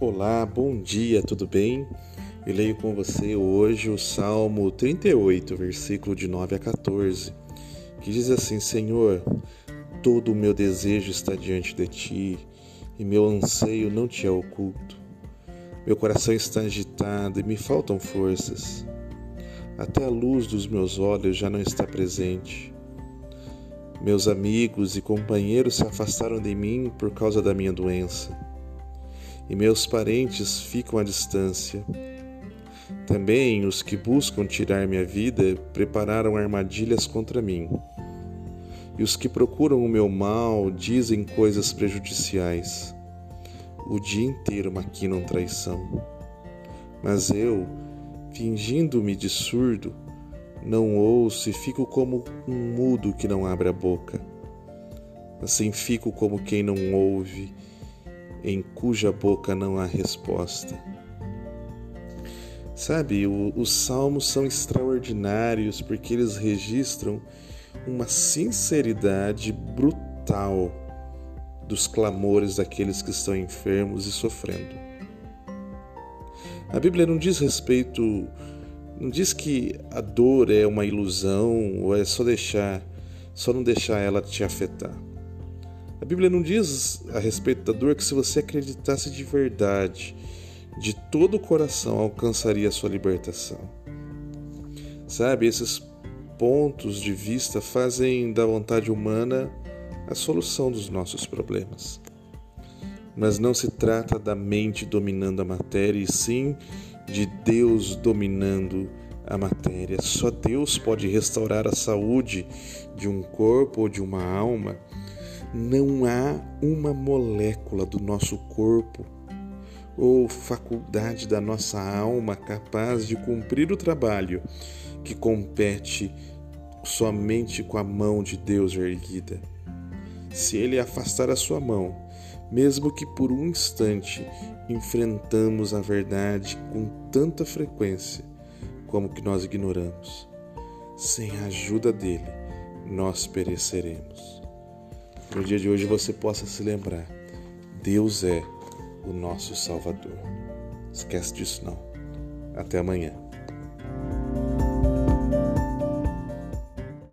Olá, bom dia, tudo bem? Eu leio com você hoje o Salmo 38, versículo de 9 a 14, que diz assim: Senhor, todo o meu desejo está diante de ti, e meu anseio não te é oculto. Meu coração está agitado e me faltam forças. Até a luz dos meus olhos já não está presente. Meus amigos e companheiros se afastaram de mim por causa da minha doença e meus parentes ficam à distância. Também os que buscam tirar minha vida prepararam armadilhas contra mim. E os que procuram o meu mal dizem coisas prejudiciais. O dia inteiro maquinam traição. Mas eu, fingindo-me de surdo, não ouço e fico como um mudo que não abre a boca. Assim fico como quem não ouve em cuja boca não há resposta. Sabe, o, os salmos são extraordinários porque eles registram uma sinceridade brutal dos clamores daqueles que estão enfermos e sofrendo. A Bíblia não diz respeito, não diz que a dor é uma ilusão ou é só deixar, só não deixar ela te afetar. A Bíblia não diz a respeito da dor que se você acreditasse de verdade, de todo o coração, alcançaria a sua libertação. Sabe, esses pontos de vista fazem da vontade humana a solução dos nossos problemas. Mas não se trata da mente dominando a matéria, e sim de Deus dominando a matéria. Só Deus pode restaurar a saúde de um corpo ou de uma alma não há uma molécula do nosso corpo ou faculdade da nossa alma capaz de cumprir o trabalho que compete somente com a mão de Deus erguida. Se Ele afastar a sua mão, mesmo que por um instante enfrentamos a verdade com tanta frequência como que nós ignoramos, sem a ajuda dele, nós pereceremos no dia de hoje você possa se lembrar: Deus é o nosso Salvador. Esquece disso não. Até amanhã.